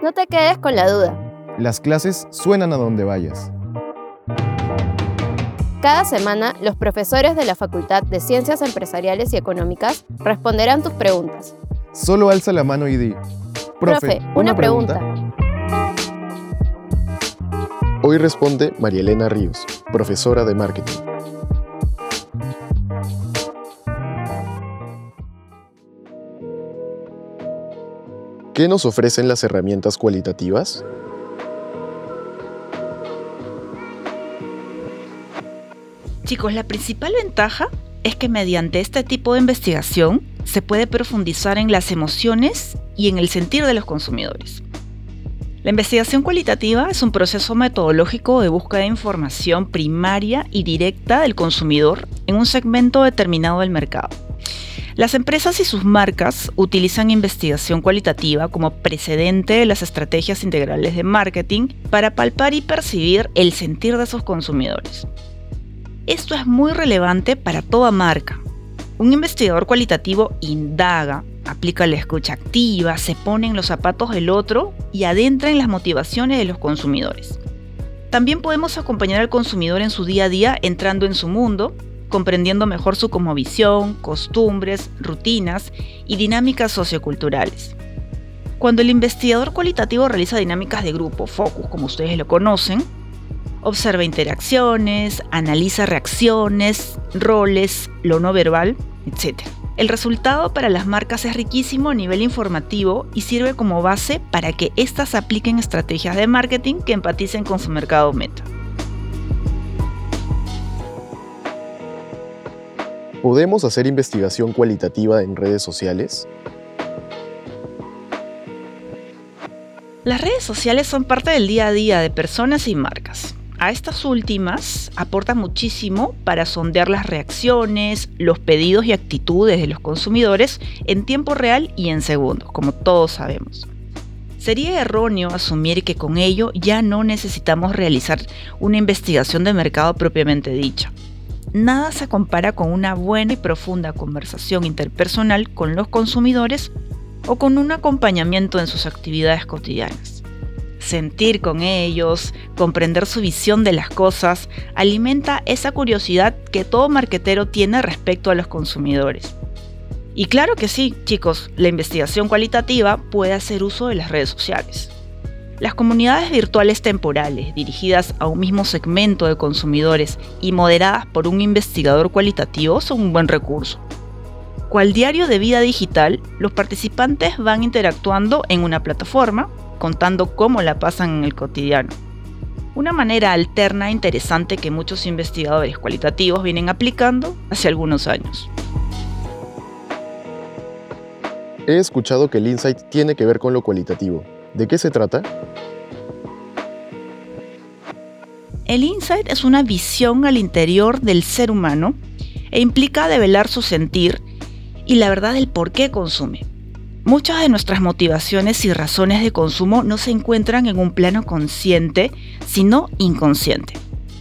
No te quedes con la duda. Las clases suenan a donde vayas. Cada semana, los profesores de la Facultad de Ciencias Empresariales y Económicas responderán tus preguntas. Solo alza la mano y di. Profe, una, pregunta. Hoy responde María Elena Ríos, profesora de marketing. ¿Qué nos ofrecen las herramientas cualitativas? Chicos, la principal ventaja es que mediante este tipo de investigación se puede profundizar en las emociones y en el sentir de los consumidores. La investigación cualitativa es un proceso metodológico de búsqueda de información primaria y directa del consumidor en un segmento determinado del mercado. Las empresas y sus marcas utilizan investigación cualitativa como precedente de las estrategias integrales de marketing para palpar y percibir el sentir de sus consumidores. Esto es muy relevante para toda marca. Un investigador cualitativo indaga, aplica la escucha activa, se pone en los zapatos del otro y adentra en las motivaciones de los consumidores. También podemos acompañar al consumidor en su día a día entrando en su mundo comprendiendo mejor su cosmovisión, costumbres, rutinas y dinámicas socioculturales. Cuando el investigador cualitativo realiza dinámicas de grupo, focus, como ustedes lo conocen, observa interacciones, analiza reacciones, roles, lo no verbal, etc. El resultado para las marcas es riquísimo a nivel informativo y sirve como base para que éstas apliquen estrategias de marketing que empaticen con su mercado meta. ¿Podemos hacer investigación cualitativa en redes sociales? Las redes sociales son parte del día a día de personas y marcas. A estas últimas aporta muchísimo para sondear las reacciones, los pedidos y actitudes de los consumidores en tiempo real y en segundos, como todos sabemos. Sería erróneo asumir que con ello ya no necesitamos realizar una investigación de mercado propiamente dicha nada se compara con una buena y profunda conversación interpersonal con los consumidores o con un acompañamiento en sus actividades cotidianas. Sentir con ellos, comprender su visión de las cosas, alimenta esa curiosidad que todo marquetero tiene respecto a los consumidores. Y claro que sí, chicos, la investigación cualitativa puede hacer uso de las redes sociales. Las comunidades virtuales temporales, dirigidas a un mismo segmento de consumidores y moderadas por un investigador cualitativo, son un buen recurso. Cual diario de vida digital, los participantes van interactuando en una plataforma, contando cómo la pasan en el cotidiano. Una manera alterna e interesante que muchos investigadores cualitativos vienen aplicando hace algunos años. He escuchado que el insight tiene que ver con lo cualitativo. ¿De qué se trata? El insight es una visión al interior del ser humano e implica develar su sentir y la verdad del por qué consume. Muchas de nuestras motivaciones y razones de consumo no se encuentran en un plano consciente, sino inconsciente.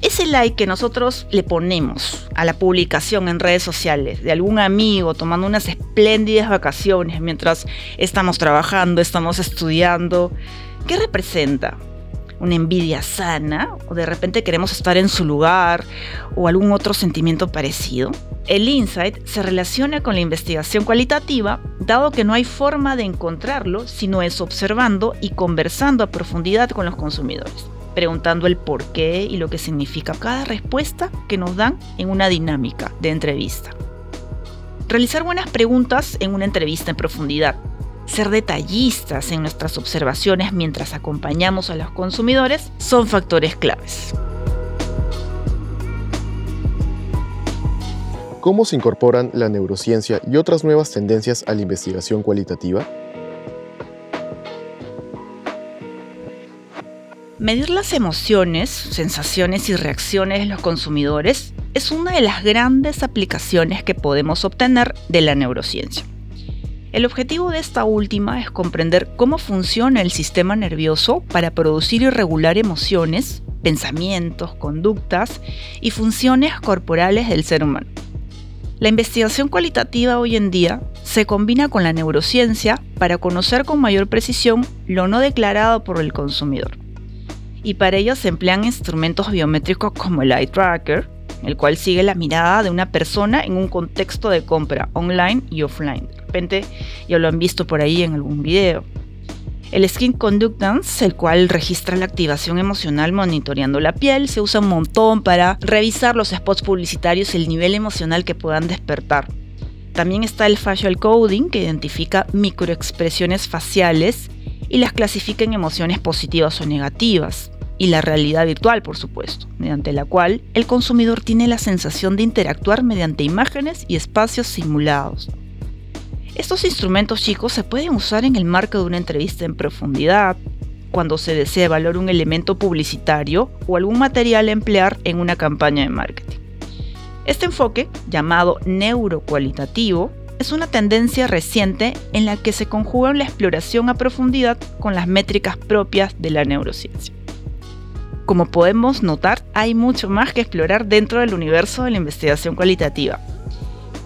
Ese like que nosotros le ponemos a la publicación en redes sociales de algún amigo tomando unas espléndidas vacaciones mientras estamos trabajando, estamos estudiando, ¿qué representa? Una envidia sana o de repente queremos estar en su lugar o algún otro sentimiento parecido. El insight se relaciona con la investigación cualitativa, dado que no hay forma de encontrarlo si no es observando y conversando a profundidad con los consumidores, preguntando el por qué y lo que significa cada respuesta que nos dan en una dinámica de entrevista. Realizar buenas preguntas en una entrevista en profundidad ser detallistas en nuestras observaciones mientras acompañamos a los consumidores son factores claves. ¿Cómo se incorporan la neurociencia y otras nuevas tendencias a la investigación cualitativa? Medir las emociones, sensaciones y reacciones de los consumidores es una de las grandes aplicaciones que podemos obtener de la neurociencia. El objetivo de esta última es comprender cómo funciona el sistema nervioso para producir y regular emociones, pensamientos, conductas y funciones corporales del ser humano. La investigación cualitativa hoy en día se combina con la neurociencia para conocer con mayor precisión lo no declarado por el consumidor. Y para ello se emplean instrumentos biométricos como el eye tracker, el cual sigue la mirada de una persona en un contexto de compra online y offline. De repente ya lo han visto por ahí en algún video. El Skin Conductance, el cual registra la activación emocional monitoreando la piel, se usa un montón para revisar los spots publicitarios y el nivel emocional que puedan despertar. También está el Facial Coding, que identifica microexpresiones faciales y las clasifica en emociones positivas o negativas. Y la realidad virtual, por supuesto, mediante la cual el consumidor tiene la sensación de interactuar mediante imágenes y espacios simulados. Estos instrumentos chicos se pueden usar en el marco de una entrevista en profundidad, cuando se desea evaluar un elemento publicitario o algún material a emplear en una campaña de marketing. Este enfoque, llamado neurocualitativo, es una tendencia reciente en la que se conjuga la exploración a profundidad con las métricas propias de la neurociencia. Como podemos notar, hay mucho más que explorar dentro del universo de la investigación cualitativa,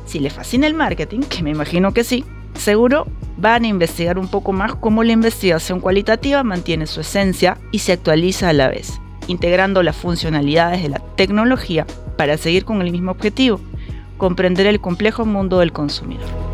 si les fascina el marketing, que me imagino que sí, seguro van a investigar un poco más cómo la investigación cualitativa mantiene su esencia y se actualiza a la vez, integrando las funcionalidades de la tecnología para seguir con el mismo objetivo, comprender el complejo mundo del consumidor.